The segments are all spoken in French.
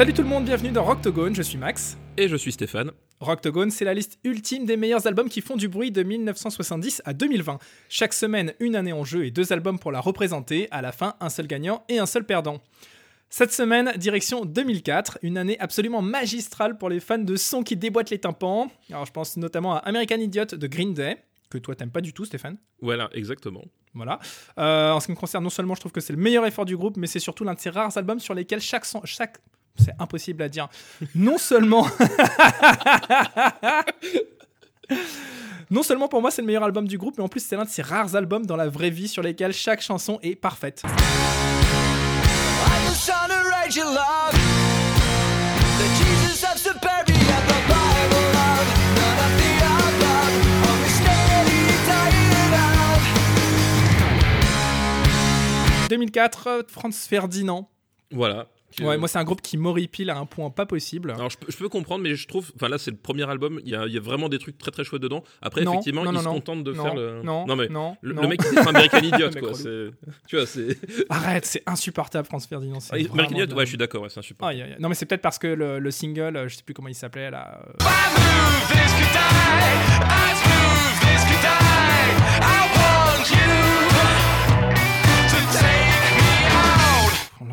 Salut tout le monde, bienvenue dans Rocktogone, je suis Max. Et je suis Stéphane. Rocktogone, c'est la liste ultime des meilleurs albums qui font du bruit de 1970 à 2020. Chaque semaine, une année en jeu et deux albums pour la représenter. À la fin, un seul gagnant et un seul perdant. Cette semaine, direction 2004, une année absolument magistrale pour les fans de son qui déboîtent les tympans. Alors je pense notamment à American Idiot de Green Day, que toi t'aimes pas du tout Stéphane. Voilà, exactement. Voilà. Euh, en ce qui me concerne, non seulement je trouve que c'est le meilleur effort du groupe, mais c'est surtout l'un de ces rares albums sur lesquels chaque, son- chaque c'est impossible à dire. Non seulement. non seulement pour moi c'est le meilleur album du groupe, mais en plus c'est l'un de ces rares albums dans la vraie vie sur lesquels chaque chanson est parfaite. I just trying to write you love. The Jesus of Superia, the Bible of none of the above. Only steady tired of. 2004, euh, Franz Ferdinand. Voilà. Ouais, moi c'est un groupe qui m'horripile à un point pas possible. Alors je peux, je peux comprendre, mais je trouve, enfin là c'est le premier album, il y a, il y a vraiment des trucs très très chouettes dedans. Après Non, effectivement, non, ils non, se non. contentent de Non, faire le. non, mais non, le, non. le mec c'est American Idiot quoi. Tu vois, c'est. Arrête, c'est insupportable Franz Ferdinand. c'est Ah, American Idiot, ouais, je suis d'accord, ouais, c'est un aïe. Non mais c'est peut-être parce que le, le single, je sais plus comment il s'appelait là. euh,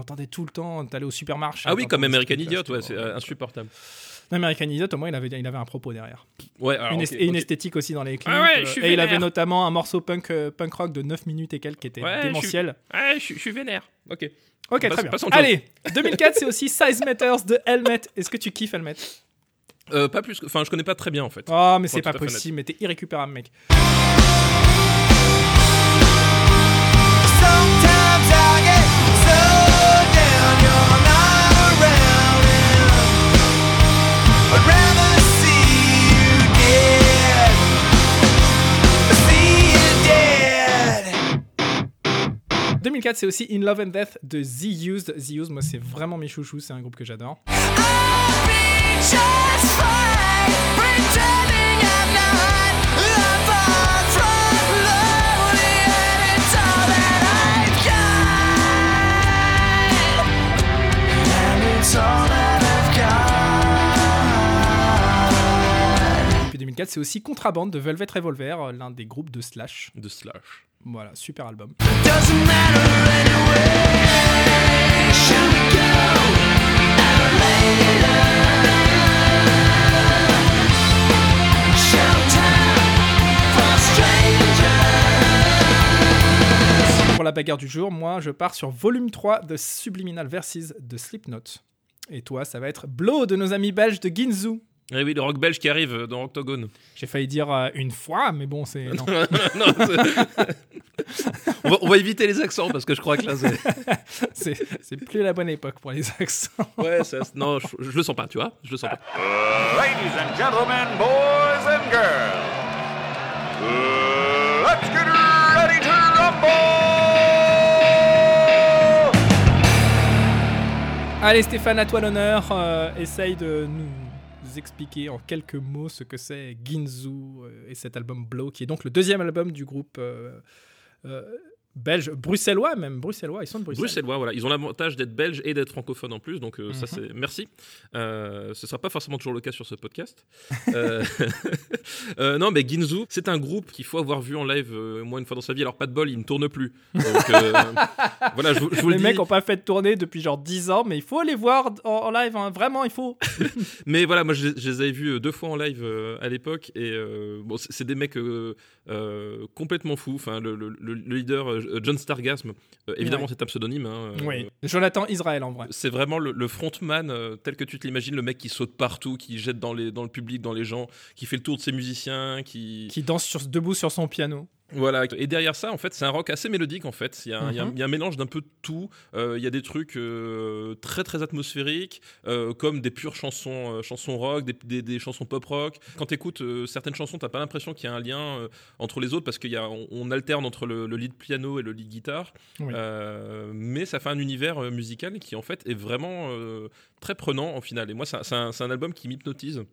l'entendait tout le temps, t'allais au supermarché. Ah oui, comme American Idiot, ouais, c'est euh, insupportable. American Idiot, au moins, il avait, il avait un propos derrière. Ouais, alors, Une et une esthétique aussi dans les clips. Ah ouais, euh, je suis et il avait notamment un morceau punk, euh, punk rock de 9 minutes et quelques qui était Ouais, je suis- démentiel. Ouais, je, suis- vénère. Ok. Ok, Passe- très bien. Allez, 2004, c'est aussi Size Matters de Helmet. Est-ce que tu kiffes Helmet? Euh, pas plus, que- enfin je connais pas très bien en fait. Oh, mais c'est pas possible, mais t'es irrécupérable, mec. Sometimes 2004, c'est aussi In Love and Death de The Used. The Used, moi, c'est vraiment mes chouchous. C'est un groupe que j'adore. I'll be just fine, pretending I'm not. I'm far from lonely, and it's all that I've got. And it's all that I've got. Et puis 2004, c'est aussi Contraband de Velvet Revolver, l'un des groupes de Slash. De slash. Voilà, super album. Pour la bagarre du jour, moi, je pars sur volume 3 de Subliminal Verses de Slipknot. Et toi, ça va être Blow de nos amis belges de Ginzu. Eh oui, le rock belge qui arrive dans Octogone. J'ai failli dire euh, une fois, mais bon, c'est. Non. non, c'est- on, va, on va éviter les accents parce que je crois que là, c'est. c'est c'est plus la bonne époque pour les accents. Ouais, ça- non, je, je le sens pas, tu vois. Je le sens pas. Ladies and gentlemen, boys and girls, let's get ready to rumble! Allez, Stéphane, à toi l'honneur. Euh, essaye de nous expliquer en quelques mots ce que c'est Ginzu euh, et cet album Blow, qui est donc le deuxième album du groupe euh, euh, belge, bruxellois même, bruxellois, ils sont de Bruxelles. Bruxellois, voilà. Ils ont l'avantage d'être belges et d'être francophones en plus, donc euh, ça Mhm. c'est merci. Euh, ce sera pas forcément toujours le cas sur ce podcast. Euh, non, mais Ginzu, c'est un groupe qu'il faut avoir vu en live euh, moins une fois dans sa vie. Alors pas de bol, il ne tourne plus. Donc voilà, je, vous- je vous les le mecs n'ont pas fait de tournée depuis genre 10 ans, mais il faut les voir en, en live, hein. vraiment, il faut. Mais voilà, moi je, je les avais vus deux fois en live à l'époque et bon, c'est des mecs complètement fous. Enfin, le, le- le- le leader John Stargasm, euh, évidemment Ouais. c'est un pseudonyme. hein, euh, Oui, Jonathan Israël en vrai. C'est vraiment le, le frontman euh, tel que tu te l'imagines, le mec qui saute partout, qui jette dans, les, dans le public, dans les gens, qui fait le tour de ses musiciens, qui... Qui danse sur, debout sur son piano. Voilà, et derrière ça, en fait, c'est un rock assez mélodique, en fait. Il y a, un- y a Mhm. y a un mélange d'un peu de tout. Euh, il y a des trucs euh, très, très atmosphériques, euh, comme des pures chansons, chansons rock, des, des- des chansons pop rock. Quand tu écoutes certaines chansons, t'as pas l'impression qu'il y a un lien entre les autres, parce qu'on on alterne entre le, le lead piano et le lead guitare. Oui. Mais ça fait un univers musical qui, en fait, est vraiment très prenant, en final. Et moi, un- c'est un album qui m'hypnotise.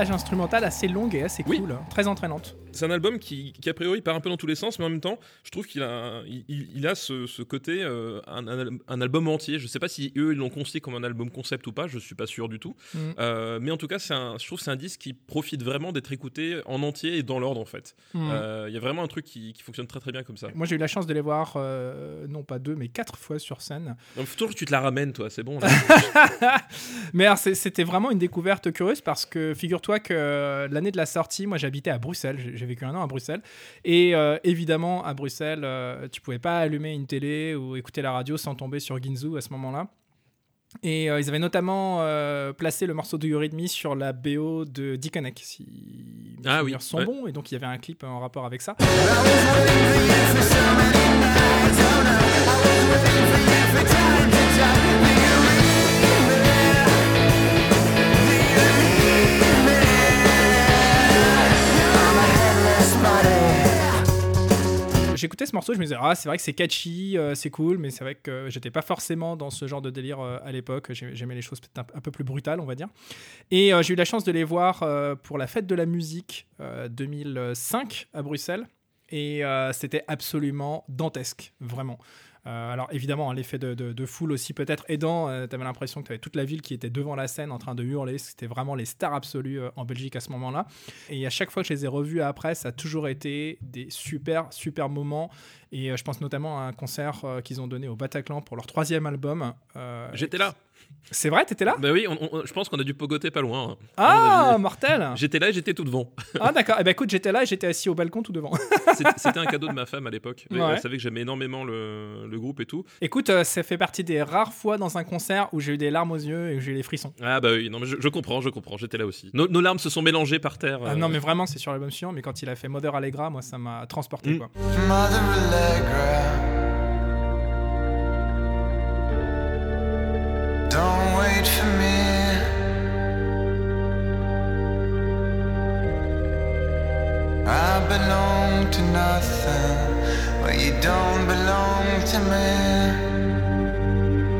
Plages instrumentales assez longues et assez Oui. cool, hein, très entraînantes. C'est un album qui, qui, a priori, part un peu dans tous les sens, mais en même temps, je trouve qu'il a, il, il a ce, ce côté, euh, un, un- un album entier. Je sais pas si eux, ils l'ont conçu comme un album concept ou pas, je suis pas sûr du tout. Mhm. Euh, mais en tout cas, c'est un, je trouve que c'est un disque qui profite vraiment d'être écouté en entier et dans l'ordre, en fait. Hmm. Euh, Il y a vraiment un truc qui, qui fonctionne très très bien comme ça. Moi j'ai eu la chance de les voir, non pas deux, mais quatre fois sur scène. Donc, toujours tu te la ramènes, toi, c'est bon. là. Mais alors, c'était vraiment une découverte curieuse parce que figure-toi que euh, l'année de la sortie, moi j'habitais à Bruxelles, j'ai vécu un an à Bruxelles, et euh, évidemment à Bruxelles, euh, tu pouvais pas allumer une télé ou écouter la radio sans tomber sur Ginzu à ce moment-là. Et euh, ils avaient notamment euh, placé le morceau de Eurythmy sur la BO de Dickonek, si mes Ah oui, sont ouais. bons, et donc il y avait un clip en rapport avec ça. J'écoutais ce morceau, je me disais, ah, c'est vrai que c'est catchy, euh, c'est cool, mais c'est vrai que j'étais pas forcément dans ce genre de délire euh, à l'époque. J'ai- J'aimais les choses peut-être un, peu plus brutales, on va dire. Et euh, j'ai eu la chance de les voir pour la fête de la musique euh, 2005 à Bruxelles. Et c'était absolument dantesque, vraiment. Euh, alors évidemment, hein, l'effet de, foule aussi peut-être aidant. tu avais l'impression que tu avais toute la ville qui était devant la scène en train de hurler. C'était vraiment les stars absolues euh, en Belgique à ce moment-là. Et à chaque fois que je les ai revus après, ça a toujours été des super, super moments. Et euh, je pense notamment à un concert euh, qu'ils ont donné au Bataclan pour leur troisième album. Euh, J'étais là. C'est vrai, t'étais là? Bah oui, on- on- je pense qu'on a dû pogoter pas loin. hein. Ah, mortel J'étais là et j'étais tout devant. Ah d'accord, eh ben écoute, j'étais là et j'étais assis au balcon tout devant. C'était un cadeau de ma femme à l'époque. Elle- Ouais. Elle savait que j'aimais énormément le, le groupe et tout. écoute, euh, ça fait partie des rares fois dans un concert où j'ai eu des larmes aux yeux et où j'ai eu les frissons. Ah bah oui, non mais je, je comprends, je comprends, j'étais là aussi. Nos, nos larmes se sont mélangées par terre. Ah euh, non mais vraiment, c'est sur l'album suivant, mais quand il a fait Mother Allegra, moi ça m'a transporté Mm. quoi. Mother Allegra.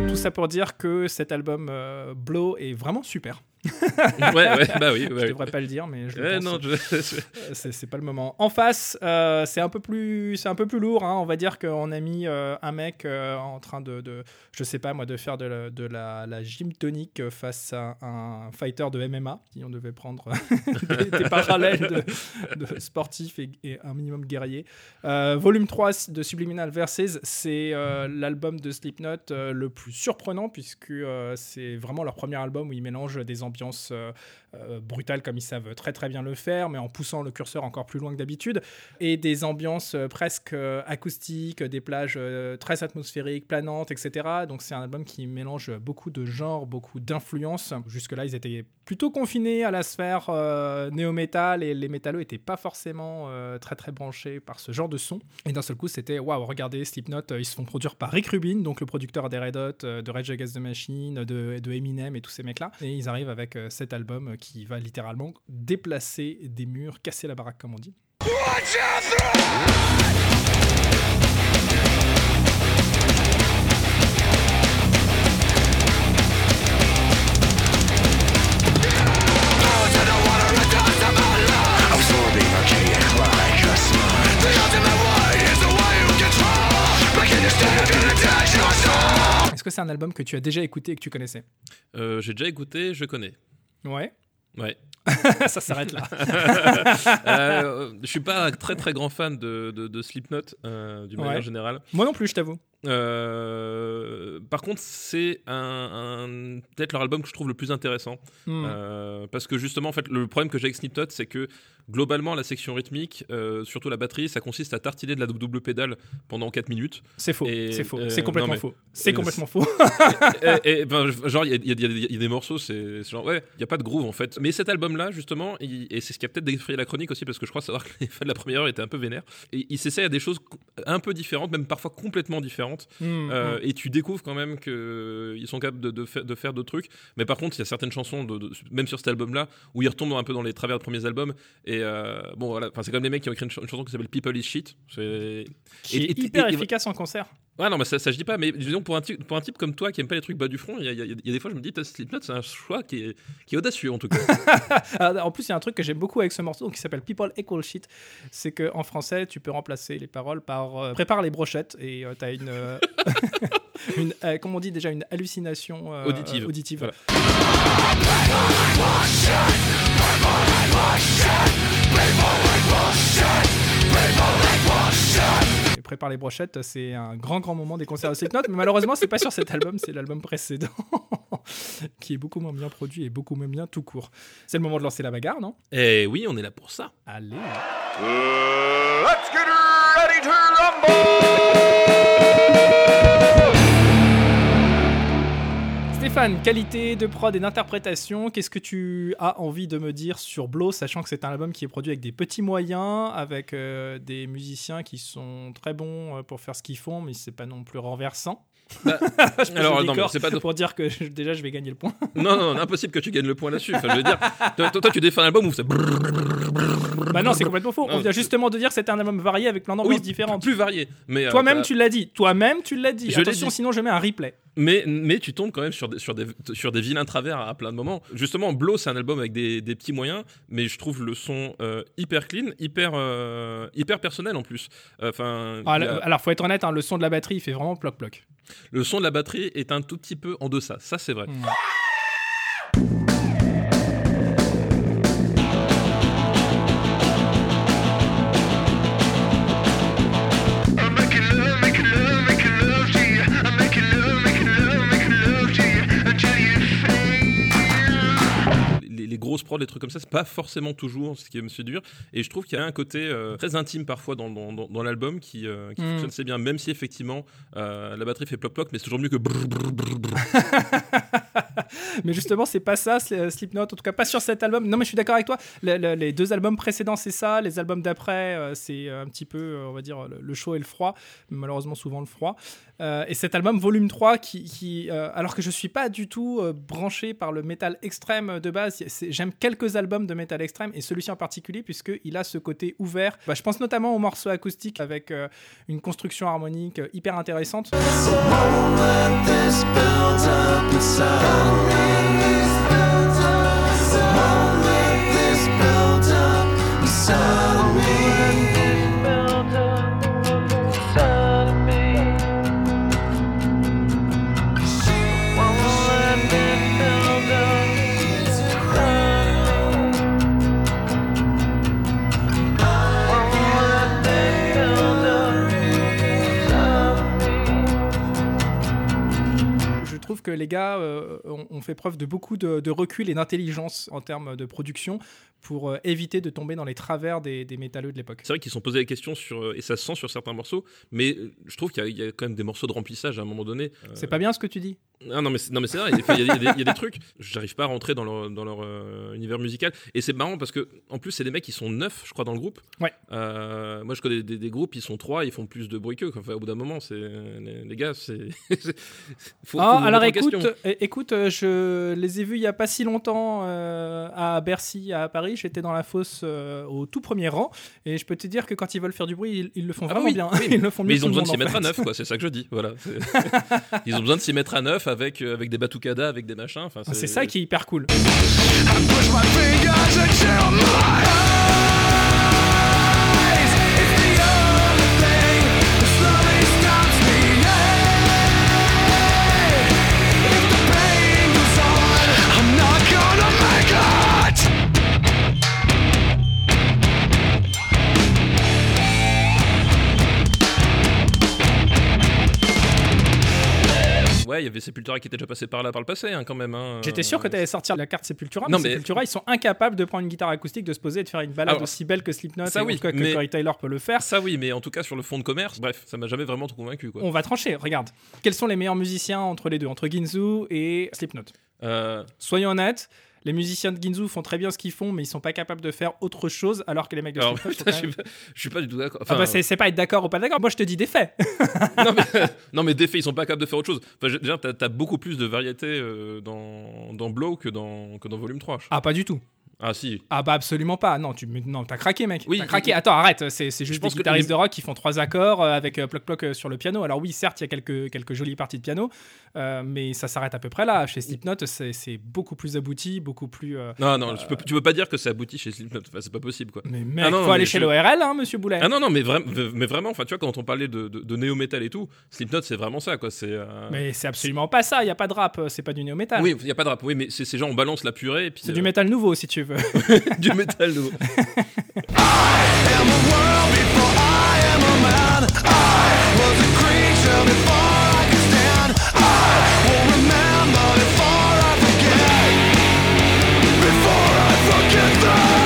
Tout ça pour dire que cet album euh, Blow est vraiment super. ouais, ouais, bah oui. Je ouais. devrais pas le dire, mais je le Ouais, pense. non, je- Euh, c'est pas le moment. En face, euh, c'est un peu plus, c'est un peu plus lourd. hein. On va dire qu'on a mis euh, un mec euh, en train de, de, je sais pas moi, de faire de la, de la, la gym tonique face à un fighter de MMA. Si on devait prendre des, des parallèles de, de sportifs et, et un minimum guerrier. Volume 3 de Subliminal Verses, c'est l'album de Slipknot le plus surprenant puisque c'est vraiment leur premier album où ils mélangent des ambiances euh, euh, brutales comme ils savent très très bien le faire, mais en poussant le curseur encore plus loin que d'habitude, et des ambiances euh, presque euh, acoustiques, des plages très atmosphériques, planantes, etc. Donc c'est un album qui mélange beaucoup de genres, beaucoup d'influences. Jusque-là, ils étaient plutôt confinés à la sphère néo-metal et les métallos n'étaient pas forcément très très branchés par ce genre de son. Et d'un seul coup, c'était waouh, regardez Slipknot, ils se font produire par Rick Rubin, donc le producteur des Red Hot, de Rage Against the Machine, de, de Eminem et tous ces mecs-là. Et ils arrivent avec euh, cet album euh, qui va littéralement déplacer des murs, casser la baraque, comme on dit. Est-ce que c'est un album que tu as déjà écouté et que tu connaissais? Euh, J'ai déjà écouté, je connais. Ouais. Ouais. ça s'arrête là. Euh, je suis pas un très très grand fan de, de, de Slipknot euh, d'une Ouais. manière générale. Moi non plus, je t'avoue. Euh, par contre, c'est un, un- peut-être leur album que je trouve le plus intéressant. Hmm. Euh, parce que justement, en fait, le problème que j'ai avec Slipknot, c'est que globalement, la section rythmique, euh, surtout la batterie, ça consiste à tartiner de la double pédale pendant 4 minutes. c'est faux, c'est faux, c'est complètement non, mais- faux. C'est complètement faux. et, et, ben, je- genre, il y, a- y y des- il y a des morceaux, c'est genre, ouais, il n'y a pas de groove en fait. Mais cet album-là, justement, il- et c'est ce qui a peut-être défrayé la chronique aussi, parce que je crois savoir que les fans de la première heure étaient un peu vénères. Et il s'essaie à des choses un peu différentes, même parfois complètement différentes. Hmm, Euh, hmm. et tu découvres quand même qu'ils sont capables de, de faire, de faire d'autres trucs. Mais par contre, il y a certaines chansons, de, même sur cet album-là, où ils retombent un peu dans les travers de premiers albums. Et euh, bon, voilà, c'est comme les mecs qui ont écrit une, ch- une chanson qui s'appelle People is Shit. C'est- Qui et- est et- hyper et- efficace en concert. Ouais, non, mais ça, ça je dis pas. Mais disons, pour un, type, pour un type comme toi qui aime pas les trucs bas du front, il y, a- y y des fois, je me dis, Slipknot, c'est un choix qui est, qui est audacieux en tout cas. Ah, en plus, il y a un truc que j'aime beaucoup avec ce morceau qui s'appelle People Equal Shit. C'est qu'en français, tu peux remplacer les paroles par euh, Prépare les brochettes et tu t'as une. euh, une euh, comment on dit déjà Une hallucination euh, Auditive. euh, auditive. Et Prépare les brochettes, c'est un grand, grand moment des concerts de Slipknot. Mais malheureusement, c'est pas sur cet album, c'est l'album précédent qui est beaucoup moins bien produit et beaucoup moins bien tout court. C'est le moment de lancer la bagarre, non? Et oui, on est là pour ça. Allez Uh, let's get ready to rumble! Stéphane, qualité de prod et d'interprétation, qu'est-ce que tu as envie de me dire sur Blow, sachant que c'est un album qui est produit avec des petits moyens, avec euh, des musiciens qui sont très bons euh, pour faire ce qu'ils font, mais c'est pas non plus renversant. Bah, Je alors, non, c'est pas pour dire que je- déjà je vais gagner le point. Non, non, non, impossible que tu gagnes le point là-dessus. Enfin, je veux dire, toi, tu défends un album où c'est bah non, c'est complètement faux. On vient justement de dire que c'était un album varié avec plein d'ambiances différentes. plus varié. Mais Toi-même, tu l'as dit. Toi-même, tu l'as dit. Je Attention, sinon je mets un replay. Mais, mais tu tombes quand même sur des, sur des, sur des vilains travers à, à plein de moments. Justement, Blow, c'est un album avec des, des petits moyens, mais je trouve le son euh, hyper clean, hyper, euh, hyper personnel en plus. Enfin, Ah, il y a- Alors, faut être honnête, hein, le son de la batterie, il fait vraiment ploc-ploc. le son de la batterie est un tout petit peu en deçà, ça c'est vrai. Mm. Les trucs comme ça, c'est pas forcément toujours ce qui me séduire. Et je trouve qu'il y a un côté euh, très intime parfois dans, dans, dans- dans l'album qui, euh, qui Mm. fonctionne assez bien, même si effectivement euh, la batterie fait ploc-ploc, mais c'est toujours mieux que brrr, brrr, brrr. Mais justement, c'est pas ça, euh, Slipknot, en tout cas pas sur cet album. Non, mais je suis d'accord avec toi. Le- le- les deux albums précédents, c'est ça. Les albums d'après, euh, c'est un petit peu, euh, on va dire, le, le chaud et le froid. Malheureusement, souvent le froid. Euh, et cet album, volume 3, qui, euh, alors que je suis pas du tout euh, branché par le métal extrême de base, j'aime quelques albums de métal extrême, et celui-ci en particulier, puisqu'il a ce côté ouvert. Bah, je pense notamment aux morceaux acoustiques avec une construction harmonique hyper intéressante. Que les gars euh, ont, fait preuve de beaucoup de recul et d'intelligence en termes de production pour euh, éviter de tomber dans les travers des, des métalleux de l'époque. C'est vrai qu'ils sont posés des questions sur, euh, et ça se sent sur certains morceaux, mais euh, je trouve qu'il y, a- il y a quand même des morceaux de remplissage à un moment donné. Euh, C'est pas bien ce que tu dis Ah non mais c'est, non mais c'est vrai, il y, a- des- y a des trucs, j'arrive pas à rentrer dans leur, dans leur euh, univers musical et c'est marrant parce que en plus c'est des mecs qui sont neufs je crois dans le groupe. Ouais. Euh, moi je connais des, des groupes ils sont trois ils font plus de bruit qu'eux. Enfin, au bout d'un moment c'est les, les gars c'est faut, Ah, alors écoute, question. écoute, je les ai vus il y a pas si longtemps à Bercy, à Paris. J'étais dans la fosse euh, au tout premier rang et je peux te dire que quand ils veulent faire du bruit, ils, ils le font Ah vraiment oui, bien. oui, ils le font mieux Mais ils ont besoin de s'y mettre à neuf quoi c'est ça que je dis voilà. Ils ont besoin de s'y mettre à neuf avec euh, avec des batucadas avec des machins. Enfin, Ah, C'est ça qui est hyper cool. Sepultura qui était déjà passé par là par le passé, hein, quand même. hein. J'étais sûr que tu allais sortir la carte Sepultura, Non, mais, mais- Sepultura, ils sont incapables de prendre une guitare acoustique, de se poser et de faire une balade Alors, aussi belle que Slipknot, ça et oui, cas que mais- Corey Taylor peut le faire. Ça oui, mais en tout cas sur le fond de commerce, bref, ça m'a jamais vraiment convaincu. Quoi. On va trancher, regarde. Quels sont les meilleurs musiciens entre les deux, entre Ginzu et Slipknot? Euh, Soyons honnêtes, les musiciens de Ginzu font très bien ce qu'ils font, mais ils sont pas capables de faire autre chose, alors que les mecs de alors, putain, je, suis pas, je suis pas du tout d'accord. Ah Enfin, bah, c'est pas être d'accord ou pas d'accord. Moi, je te dis des faits. non, mais, non, mais des faits, ils sont pas capables de faire autre chose. Enfin, déjà, t'as as beaucoup plus de variété euh, dans, dans Blow que dans, que dans Volume 3. je- Ah, pas du tout. Ah, si. Ah bah absolument pas. Non, tu non, t'as craqué, mec. Oui, t'as craqué. Attends, arrête. C'est c'est juste des pense que guitaristes de rock qui font trois accords euh, avec euh, ploc ploc euh, sur le piano. Alors oui, certes, il y a quelques quelques jolies parties de piano, euh, mais ça s'arrête à peu près là. Chez Slipknot, c'est c'est beaucoup plus abouti, beaucoup plus. euh, Non, non, tu, peux, tu peux pas dire que c'est abouti chez Slipknot. Enfin, c'est pas possible, quoi. Mais mec, Ah non, faut non, aller chez je- l'ORL, hein, Monsieur Boulet. Ah non, non, mais, vraiment mais vraiment, enfin, tu vois, quand on parlait de, de, de néo-metal et tout, Slipknot, c'est vraiment ça, quoi. C'est. Mais c'est absolument pas ça. Il y a pas de rap. C'est pas du néo métal. Oui, il y a pas de rap. Oui, mais c'est ces gens, on balance la purée et puis. C'est du métal nouveau, si tu veux. du métal that.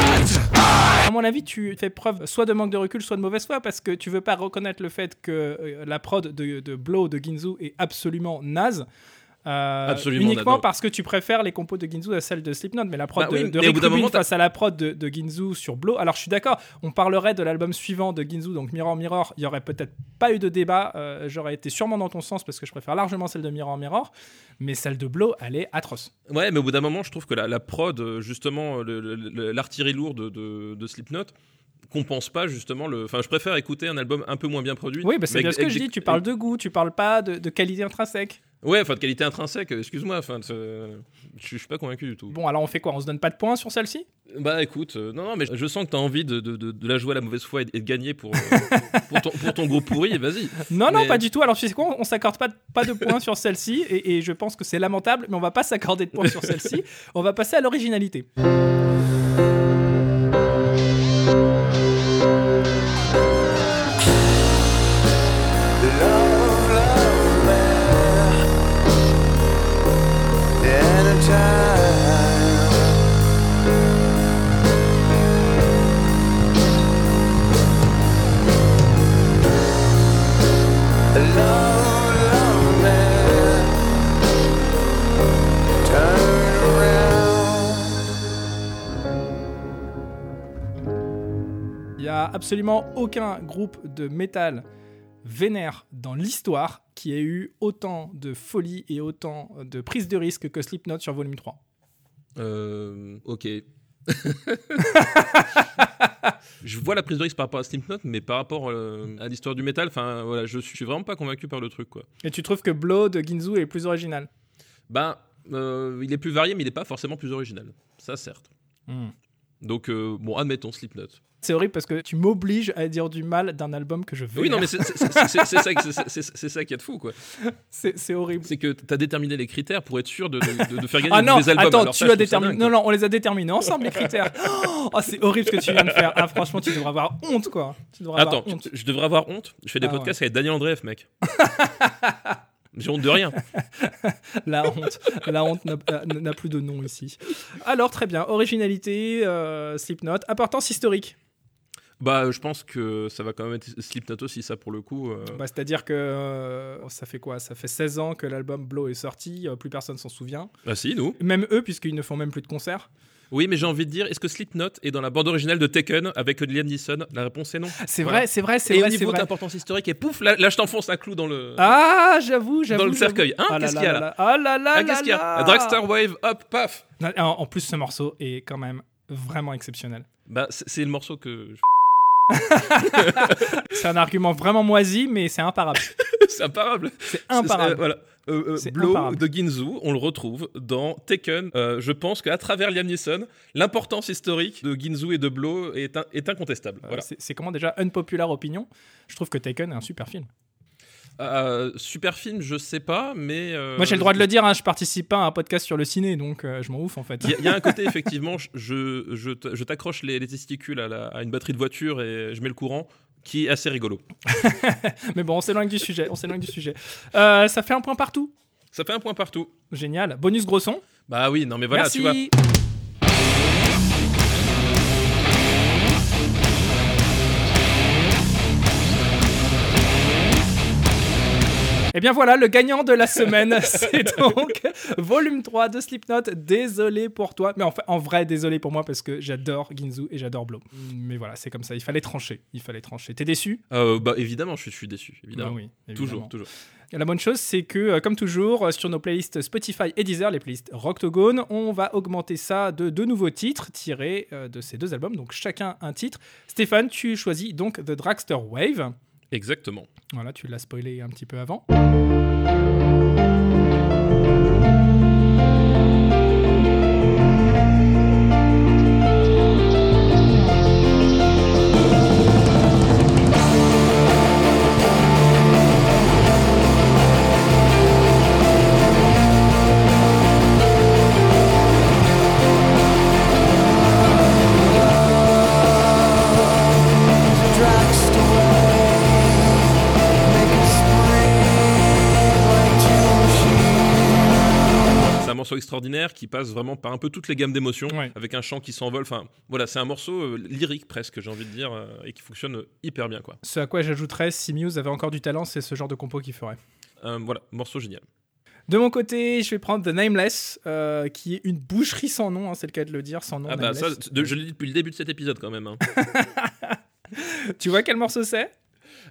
À mon avis, tu fais preuve soit de manque de recul, soit de mauvaise foi, parce que tu veux pas reconnaître le fait que euh, la prod de, de Blow de Ginzu est absolument naze. Euh, Absolument uniquement parce que tu préfères les compos de Ginzu à celles de Slipknot, mais la prod Bah oui, de, de Rick Rubin face à la prod de, de Ginzu sur Blow. Alors je suis d'accord, on parlerait de l'album suivant de Ginzu, donc Mirror Mirror. Il y aurait peut-être pas eu de débat. euh, J'aurais été sûrement dans ton sens parce que je préfère largement celle de Mirror Mirror, mais celle de Blow, elle est atroce. Ouais, mais au bout d'un moment, je trouve que la, la prod, euh, justement, le- le- le- l'artillerie lourde de, de Slipknot compense pas justement le. Enfin, je préfère écouter un album un peu moins bien produit. Oui, bah c'est bien ce que je dis. Tu parles de goût, tu parles pas de, de qualité intrinsèque. Ouais, enfin de qualité intrinsèque. Excuse-moi. Enfin, je suis pas convaincu du tout. Bon, alors on fait quoi? On se donne pas de points sur celle-ci? Bah écoute, euh, non, non, mais je sens que t'as envie de, de, de, de la jouer à la mauvaise foi et, et de gagner pour, euh, pour, ton, pour ton groupe pourri. Vas-y. Non, non, pas du tout. Alors, tu sais quoi? On s'accorde pas, de- pas de points sur celle-ci, et, et je pense que c'est lamentable, mais on va pas s'accorder de points sur celle-ci. On va passer à l'originalité. A absolument aucun groupe de métal vénère dans l'histoire qui ait eu autant de folie et autant de prise de risque que Slipknot sur Volume 3. Euh, ok. je vois la prise de risque par rapport à Slipknot, mais par rapport euh, à l'histoire du métal, enfin voilà, je suis vraiment pas convaincu par le truc quoi. Et tu trouves que Blow de Ginzu est plus original? Ben, euh, il est plus varié, mais il est pas forcément plus original. Ça certes. Donc euh, bon, admettons Slipknot. C'est horrible parce que tu m'obliges à dire du mal d'un album que je veux. Oui, non, mais c'est ça, qui est de fou quoi. c'est horrible. C'est que t'as déterminé les critères pour être sûr de, de- de- de faire gagner Ah non, des albums. attends, Alors tu as déterminé. Non, non, on les a déterminés ensemble, les critères. Oh, c'est horrible ce que tu viens de faire. Ah, franchement, tu devrais avoir honte, quoi. Tu devrais Attends, avoir honte. je, je devrais avoir honte. Je fais des Ah, podcasts avec Daniel Andreev, mec. J'ai honte de rien. La honte. La honte n'a- euh, n'a plus de nom ici. Alors, très bien. Originalité, euh, Slipknot. Importance historique. Bah, je pense que ça va quand même être Slipknot aussi, ça pour le coup. euh. Bah, C'est-à-dire que euh, ça fait quoi? Ça fait 16 ans que l'album Blow est sorti. euh, plus personne s'en souvient. Ah si, nous. Même eux, puisqu'ils ne font même plus de concerts. Oui, mais j'ai envie de dire, est-ce que Slipknot est dans la bande originale de Taken avec Liam Neeson? La réponse est non. C'est Voilà. vrai, c'est vrai, c'est Et vrai, au c'est niveau d'importance historique, et pouf, là, là, je t'enfonce un clou dans le. Ah, j'avoue, j'avoue. Dans le cercueil. Hein, Ah qu'est-ce qu'il y a là Ah là là Ah, là qu'est-ce qu'il y a Dragster Wave, hop, paf En plus, ce morceau est quand même vraiment exceptionnel. Bah, c'est le morceau que. je- C'est un argument vraiment moisi, mais c'est imparable. c'est imparable. C'est C'est- imparable. euh, voilà. Euh, euh, Blow imparable. de Ginzu, on le retrouve dans Taken. Euh, je pense qu'à travers Liam Neeson, l'importance historique de Ginzu et de Blow est, un- est incontestable. Euh, Voilà. c'est- comment déjà unpopular opinion? Je trouve que Taken est un super film. Euh, super film, je sais pas, mais. euh, Moi j'ai le droit de le dire, hein, je participe pas à un podcast sur le ciné, donc euh, je m'en ouf en fait. Il y, a- il y a un côté, effectivement, je, t'accroche les, les testicules à, la- à une batterie de voiture et je mets le courant, qui est assez rigolo. Mais bon, on s'éloigne du sujet, on s'éloigne du sujet. Euh, ça fait un point partout. Ça fait un point partout. Génial. Bonus gros son. Bah oui, non mais voilà, Merci. tu vois. Et Eh bien voilà, le gagnant de la semaine, c'est donc volume 3 de Slipknot. Désolé pour toi, mais en, en vrai, désolé pour moi parce que j'adore Ginzu et j'adore Blow. Mais voilà, c'est comme ça, il fallait trancher. Il fallait trancher. T'es déçu? Euh, bah évidemment, je suis, déçu, évidemment. Bah oui, toujours, évidemment. toujours. Et La bonne chose, c'est que, euh, comme toujours, euh, sur nos playlists Spotify et Deezer, les playlists Rocktogone, on va augmenter ça de deux nouveaux titres tirés de ces deux albums, donc chacun un titre. Stéphane, tu choisis donc The Dragster Wave. Exactement. Voilà, tu l'as spoilé un petit peu avant. Passe vraiment par un peu toutes les gammes d'émotions, Ouais. avec un chant qui s'envole. Enfin, voilà, c'est un morceau euh, lyrique presque, j'ai envie de dire, euh, et qui fonctionne hyper bien, quoi. Ce à quoi j'ajouterais, si Muse avait encore du talent, c'est ce genre de compo qu'il ferait. Euh, voilà, morceau génial. De mon côté, je vais prendre The Nameless, euh, qui est une boucherie sans nom, hein, c'est le cas de le dire, sans nom. ah bah Nameless. je l'ai dit depuis le début de cet épisode quand même. hein. Tu vois quel morceau c'est?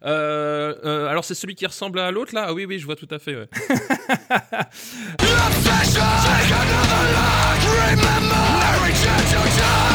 Euh, euh, alors c'est celui qui ressemble à l'autre là? Ah oui, oui, je vois tout à fait. ouais.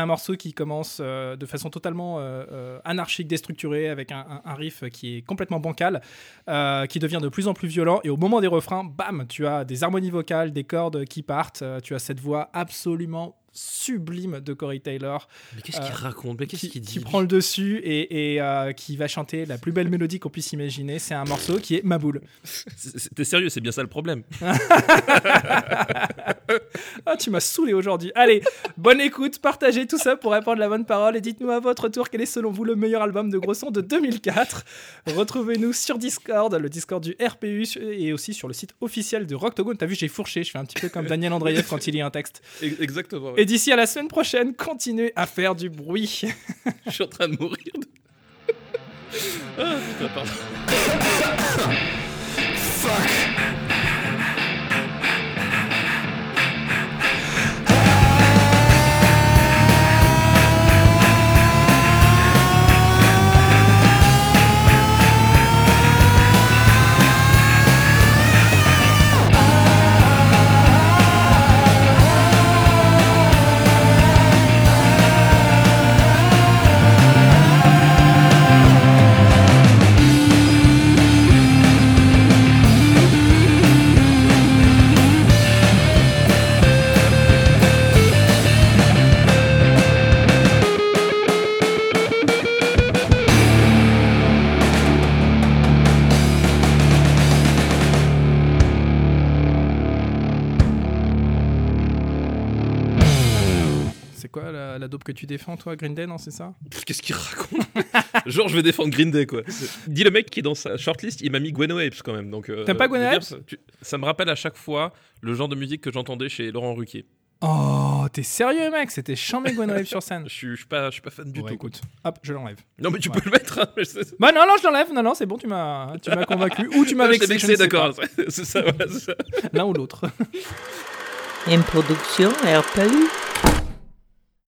un morceau qui commence euh, de façon totalement euh, euh, anarchique, déstructurée, avec un, riff qui est complètement bancal, qui devient de plus en plus violent. Et au moment des refrains, bam, tu as des harmonies vocales, des cordes qui partent. tu as cette voix absolument sublime de Corey Taylor Mais qu'est-ce qu'il Euh, raconte Mais qu'est-ce qui, qu'il dit qui prend le dessus et, et, euh, qui va chanter la plus belle mélodie qu'on puisse imaginer. C'est un morceau qui est ma boule. C'est- c'est- T'es sérieux, c'est bien ça le problème. Ah, tu m'as saoulé aujourd'hui. Allez, bonne écoute, partagez tout ça pour répandre la bonne parole et dites-nous à votre tour quel est selon vous le meilleur album de gros son de 2004. Retrouvez-nous sur Discord, le Discord du RPU et aussi sur le site officiel de Rocktogone. T'as vu, j'ai fourché, je fais un petit peu comme Daniel Andreev quand il lit un texte. E- Exactement. ouais. Et d'ici à la semaine prochaine, continuez à faire du bruit. Je suis en train de mourir. de- ah putain, pardon. C'est que tu défends, toi, Green Day, non, c'est ça? Qu'est-ce qu'il raconte? Genre, je vais défendre Green Day, quoi. Dis le mec qui est dans sa shortlist, il m'a mis Gwen Apes quand même. donc. euh, T'aimes pas Gwen Apes ça, tu- Ça me rappelle à chaque fois le genre de musique que j'entendais chez Laurent Ruquier. Oh, t'es sérieux, mec? C'était chambé Gwen Wave sur scène. Je suis, je suis pas, je suis pas fan du tout. écoute, hop, je l'enlève. Non, mais tu Ouais. peux le mettre. hein, Bah non, non, je l'enlève. Non, non, c'est bon, tu m'as, tu m'as convaincu. Ou tu m'as vexé, je vexé, d'accord. C'est ça, voilà, c'est ça. pas. L'un ou l'autre. Une production RPU.